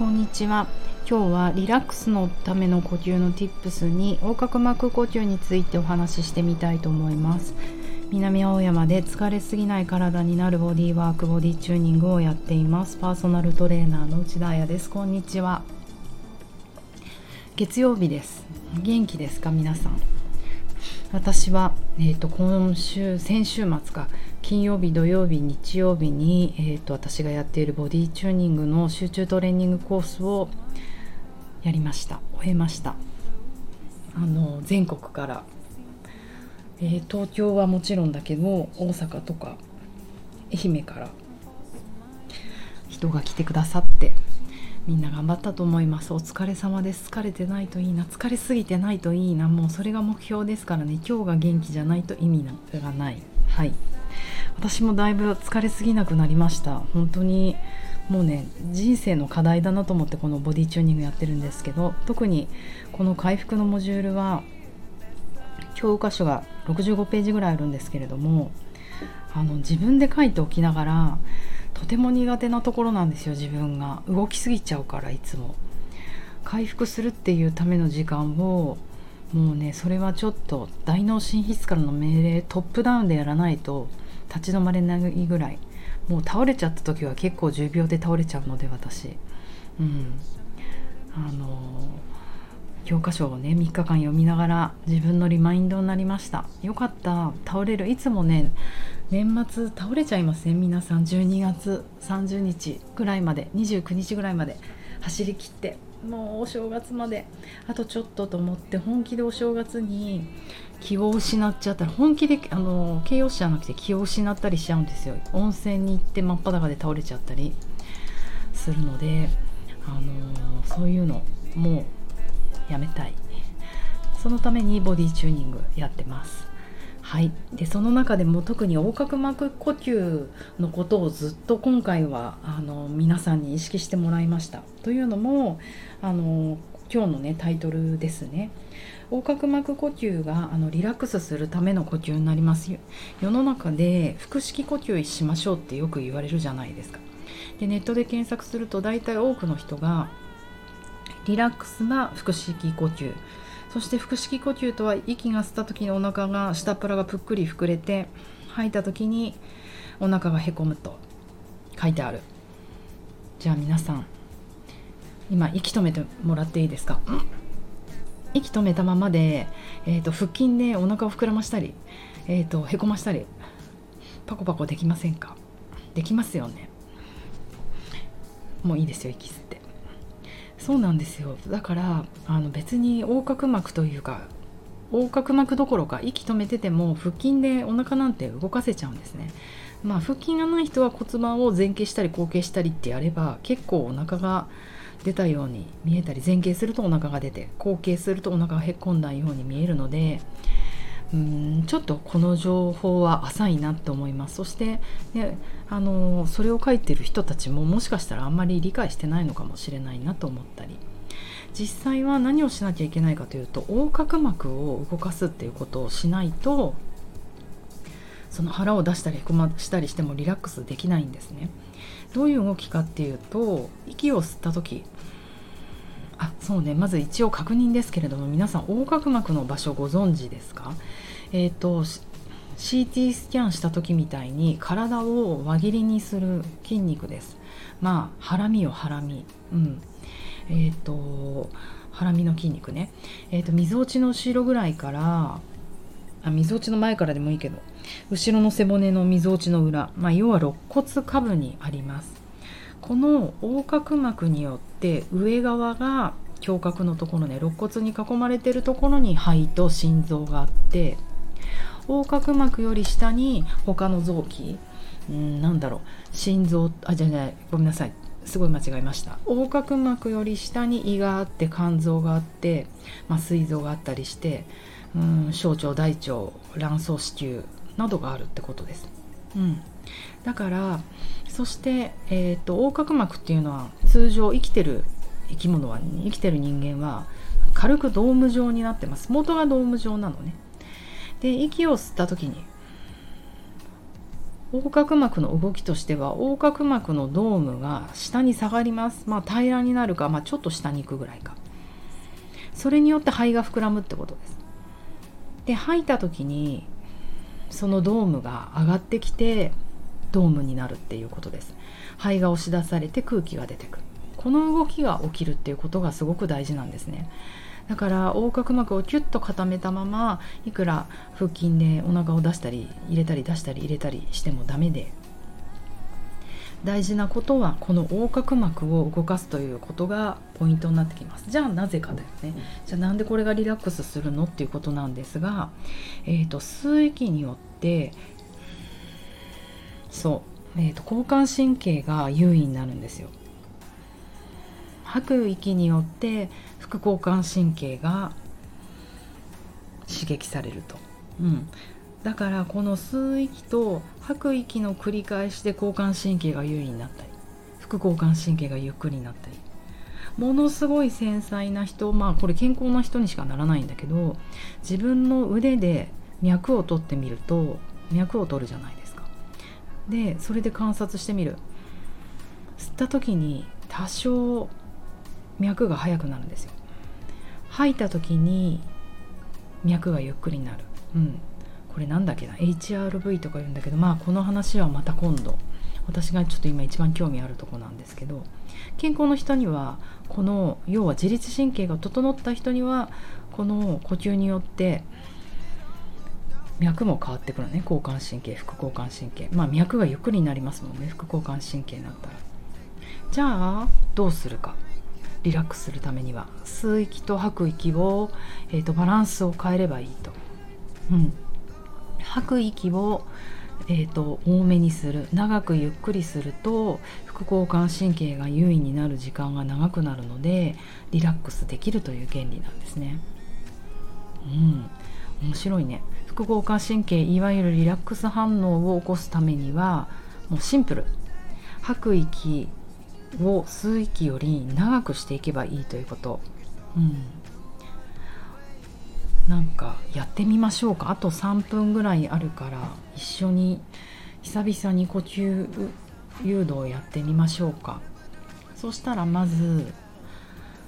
こんにちは。今日はリラックスのための呼吸の Tips に横隔膜呼吸についてお話ししてみたいと思います。南青山で疲れすぎない体になるボディワークボディチューニングをやっています。パーソナルトレーナーの内田彩です。こんにちは。月曜日です。元気ですか？皆さん。私は、えーと、今週先週末か金曜日土曜日日曜日に、えーと、私がやっているボディチューニングの集中トレーニングコースをやりました。終えました。あの全国から、えー、東京はもちろんだけど大阪とか愛媛から。人が来てくださって。みんな頑張ったと思います。お疲れ様です。疲れてないといいな。疲れすぎてないといいな。もうそれが目標ですからね。今日が元気じゃないと意味がない。はい。私もだいぶ疲れすぎなくなりました。本当にもうね人生の課題だなと思ってこのボディチューニングやってるんですけど特にこの回復のモジュールは教科書が65ページぐらいあるんですけれどもあの自分で書いておきながらとても苦手なところなんですよ自分が。動きすぎちゃうからいつも。回復するっていうための時間をもうねそれはちょっと大脳神秘質からの命令トップダウンでやらないと立ち止まれないぐらい。もう倒れちゃった時は結構10秒で倒れちゃうので私。うん。あの教科書をね3日間読みながら自分のリマインドになりました。よかった。倒れる。いつもね年末倒れちゃいません？皆さん12月30日ぐらいまで29日ぐらいまで走りきってもうお正月まで。あとちょっとと思って本気でお正月に気を失っちゃったら本気であの形容詞じゃなくて気を失ったりしちゃうんですよ。温泉に行って真っ裸で倒れちゃったりするのであのそういうのもうやめたい。そのためにボディチューニングやってます。はい、でその中でも特に横隔膜呼吸のことをずっと今回はあの皆さんに意識してもらいました。というのもあの今日のねタイトルですね。横隔膜呼吸があのリラックスするための呼吸になりますよ世の中で腹式呼吸しましょうってよく言われるじゃないですかでネットで検索すると大体多くの人がリラックスな腹式呼吸そして腹式呼吸とは息が吸った時にお腹が下っ腹がぷっくり膨れて吐いた時にお腹がへこむと。書いてある。じゃあ皆さん今息止めてもらっていいですか？息止めたままで、えーと、腹筋でお腹を膨らましたり、えーとへこましたりパコパコできませんか？できますよね。もういいですよ息吸って。そうなんですよ。だからあの別に横隔膜というか横隔膜どころか息止めてても腹筋でお腹なんて動かせちゃうんですね。まあ腹筋がない人は骨盤を前傾したり後傾したりってやれば結構お腹が出たように見えたり前傾するとお腹が出て後傾するとお腹がへっこんだように見えるのでうんちょっとこの情報は浅いなと思います。そして、ね、あのそれを書いてる人たちももしかしたらあんまり理解してないのかもしれないなと思ったり。実際は何をしなきゃいけないかというと横隔膜を動かすっていうことをしないとその腹を出したりへこましたりしてもリラックスできないんですね。どういう動きかっていうと息を吸った時あそうね。まず一応確認ですけれども皆さん横隔膜の場所ご存知ですか？えっ、ー、と CT スキャンした時みたいに体を輪切りにする筋肉です。まあハラミよハラミ。うん。えっ、ー、とハラミの筋肉ね。えっ、ー、とみぞおちの後ろぐらいからあみぞおちの前からでもいいけど後ろの背骨のみぞおちの裏、まあ、要は肋骨下部にあります。この横隔膜によって上側が胸郭のところね肋骨に囲まれてるところに肺と心臓があって横隔膜より下に他の臓器うんなんだろう心臓あじゃないごめんなさい。すごい間違えました。横隔膜より下に胃があって肝臓があって、まあ、膵臓があったりしてうん小腸大腸卵巣子宮などがあるってことです。うん、だからそして、えーと、横隔膜っていうのは通常生きてる生き物は生きてる人間は軽くドーム状になってます。元がドーム状なのね。で息を吸った時に横隔膜の動きとしては横隔膜のドームが下に下がります。まあ平らになるか、まあ、ちょっと下に行くぐらいか。それによって肺が膨らむってことです。で吐いた時にそのドームが上がってきてドームになるっていうことです。肺が押し出されて空気が出てくる。この動きが起きるっていうことがすごく大事なんですね。だから横隔膜をキュッと固めたままいくら腹筋でお腹を出したり入れたり出したり入れたりしてもダメで。大事なことはこの横隔膜を動かすということがポイントになってきます。じゃあなぜかだよね。じゃあなんでこれがリラックスするのっていうことなんですが、えーと、吸う息によってそう、えーと交感神経が優位になるんですよ。吐く息によって副交感神経が刺激されると、うん、だからこの吸う息と吐く息の繰り返しで交感神経が優位になったり副交感神経がゆっくりになったり。ものすごい繊細な人まあこれ健康な人にしかならないんだけど自分の腕で脈を取ってみると脈を取るじゃない。でそれで観察してみる。吸った時に多少脈が速くなるんですよ。吐いた時に脈がゆっくりになる。うん。これなんだっけな？HRV とか言うんだけどまあこの話はまた今度。私がちょっと今一番興味あるとこなんですけど。健康の人にはこの要は自律神経が整った人にはこの呼吸によって脈も変わってくるね。交感神経副交感神経。まあ脈がゆっくりになりますもんね。副交感神経になったら。じゃあどうするか。リラックスするためには。吸う息と吐く息を、えーと、バランスを変えればいいと、うん、吐く息を、えーと、多めにする。長くゆっくりすると副交感神経が優位になる時間が長くなるのでリラックスできるという原理なんですね。うん。面白いね。副交感神経いわゆるリラックス反応を起こすためにはもうシンプル。吐く息を吸う息より長くしていけばいいということ、うん、なんかやってみましょうか。あと3分ぐらいあるから一緒に久々に呼吸誘導をやってみましょうか。そしたらまず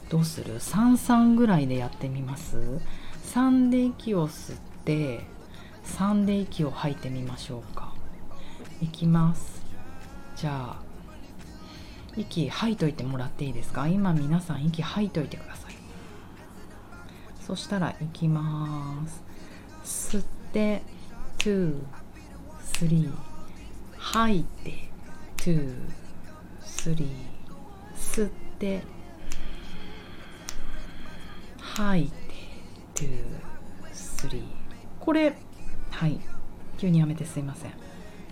どうする？33ぐらいでやってみます？3で息を吸って3で息を吐いてみましょうか。いきます。じゃあ息吐いといてもらっていいですか？今皆さん息吐いといてください。そしたらいきます。吸って2 3吐いて2 3吸って吐いて2 3これはい。急にやめてすいません。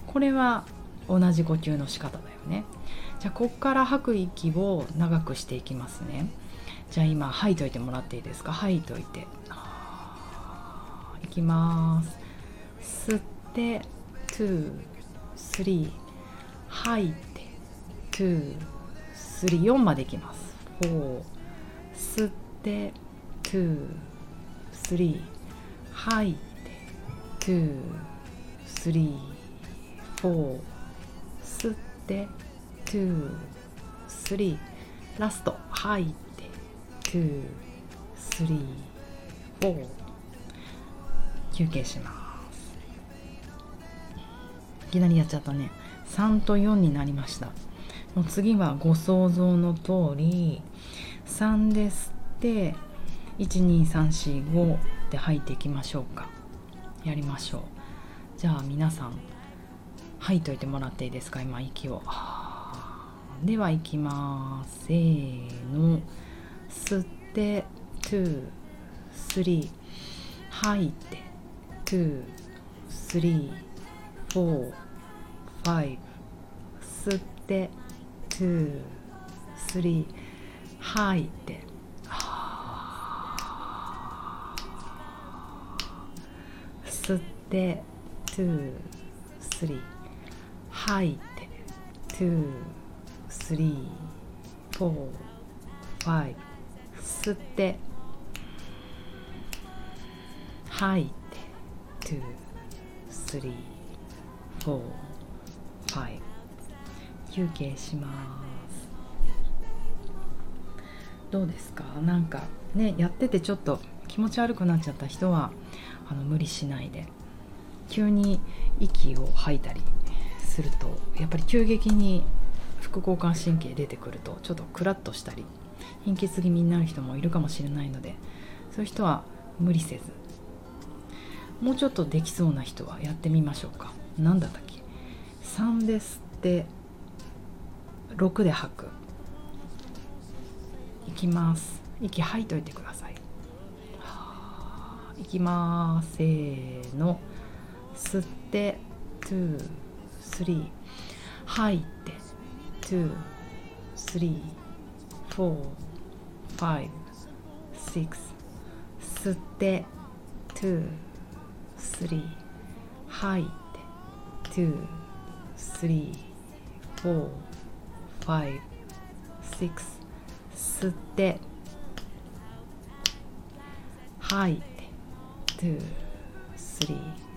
これは同じ呼吸の仕方だよね。じゃあこっから吐く息を長くしていきますね。じゃあ今吐いといてもらっていいですか？吐いといて。いきます。吸って23吐いて234までいきます。4吸って23吐いて234吸って2 3ラスト吐いて2 3 4休憩します。いきなりやっちゃったね。3と4になりました。もう次はご想像の通り3で吸って12345で吐いていきましょうか。やりましょう。じゃあ皆さん吐いといてもらっていいですか今息を。ではいきます。せーの。吸って23吐いて234 5吸って23吐いて。吸って。23吐いて2 3 4 5吸って。吐いて。2 3 4休憩します。どうですか？なんかねやっててちょっと気持ち悪くなっちゃった人はあの無理しないで。急に息を吐いたりするとやっぱり急激に副交感神経出てくるとちょっとクラッとしたり貧血気味になる人もいるかもしれないのでそういう人は無理せずもうちょっとできそうな人はやってみましょうか。何だったっけ？3で吸って6で吐く。いきます。息吐いといてください。いきます。せーの。吸って、 two、three、吐いて、 two、ス。リー、フォー、ファイブ、シックス、吸って、トゥー、ス。リー、吐いて、トゥー、ス。リー、フォー、ファイブ、シックス、吸って、吐いて、トゥー、ス。リー、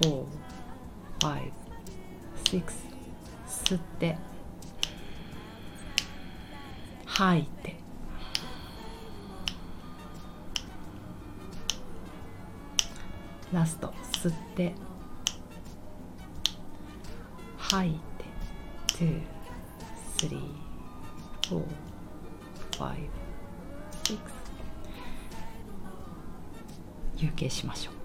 four, five, six 吸って吐いて。ラスト吸って。吐いて。two, three, four, five, six 休憩しましょう。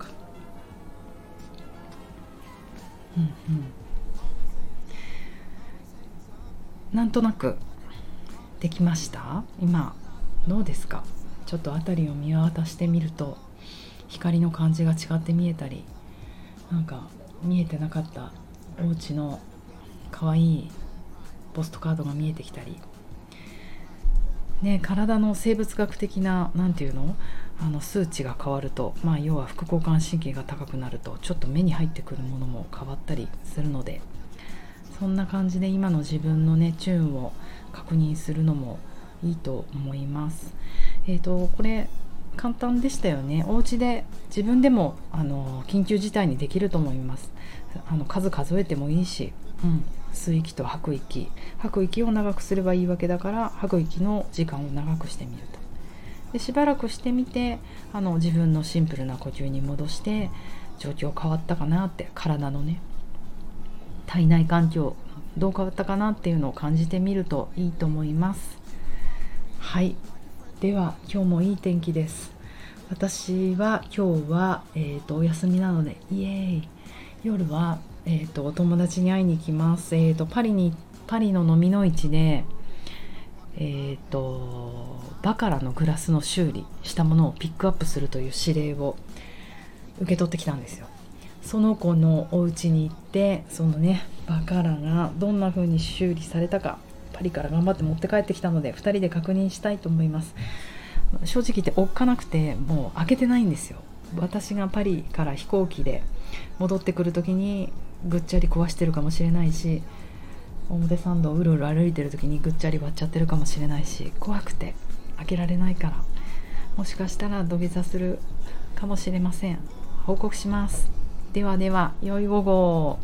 うんなんとなくできました？今どうですか？ちょっと辺りを見渡してみると光の感じが違って見えたりなんか見えてなかったお家の可愛いポストカードが見えてきたり。ね体の生物学的な何て言うの？あの数値が変わると、まあ、要は副交感神経が高くなるとちょっと目に入ってくるものも変わったりするのでそんな感じで今の自分のねチューンを確認するのもいいと思います。えーと、これ簡単でしたよね。お家で自分でもあの緊急事態にできると思います。あの数数えてもいいし、うん、吸う息と吐く息。吐く息を長くすればいいわけだから吐く息の時間を長くしてみると。でしばらくしてみてあの自分のシンプルな呼吸に戻して状況変わったかなって体のね体内環境どう変わったかなっていうのを感じてみるといいと思います。はい。では今日もいい天気です。私は今日は、えーと、お休みなのでイエーイ。夜は、えーと、お友達に会いに行きます、えーと、パリにパリの飲みの市でえーとバカラのグラスの修理したものをピックアップするという指令を受け取ってきたんですよ。その子のお家に行ってそのねバカラがどんな風に修理されたかパリから頑張って持って帰ってきたので2人で確認したいと思います。正直言っておっかなくてもう開けてないんですよ。私がパリから飛行機で戻ってくる時にぐっちゃり壊してるかもしれないし表参道うるうる歩いてる時にぐっちゃり割っちゃってるかもしれないし怖くて開けられないからもしかしたら土下座するかもしれません。報告します。ではでは良い午後。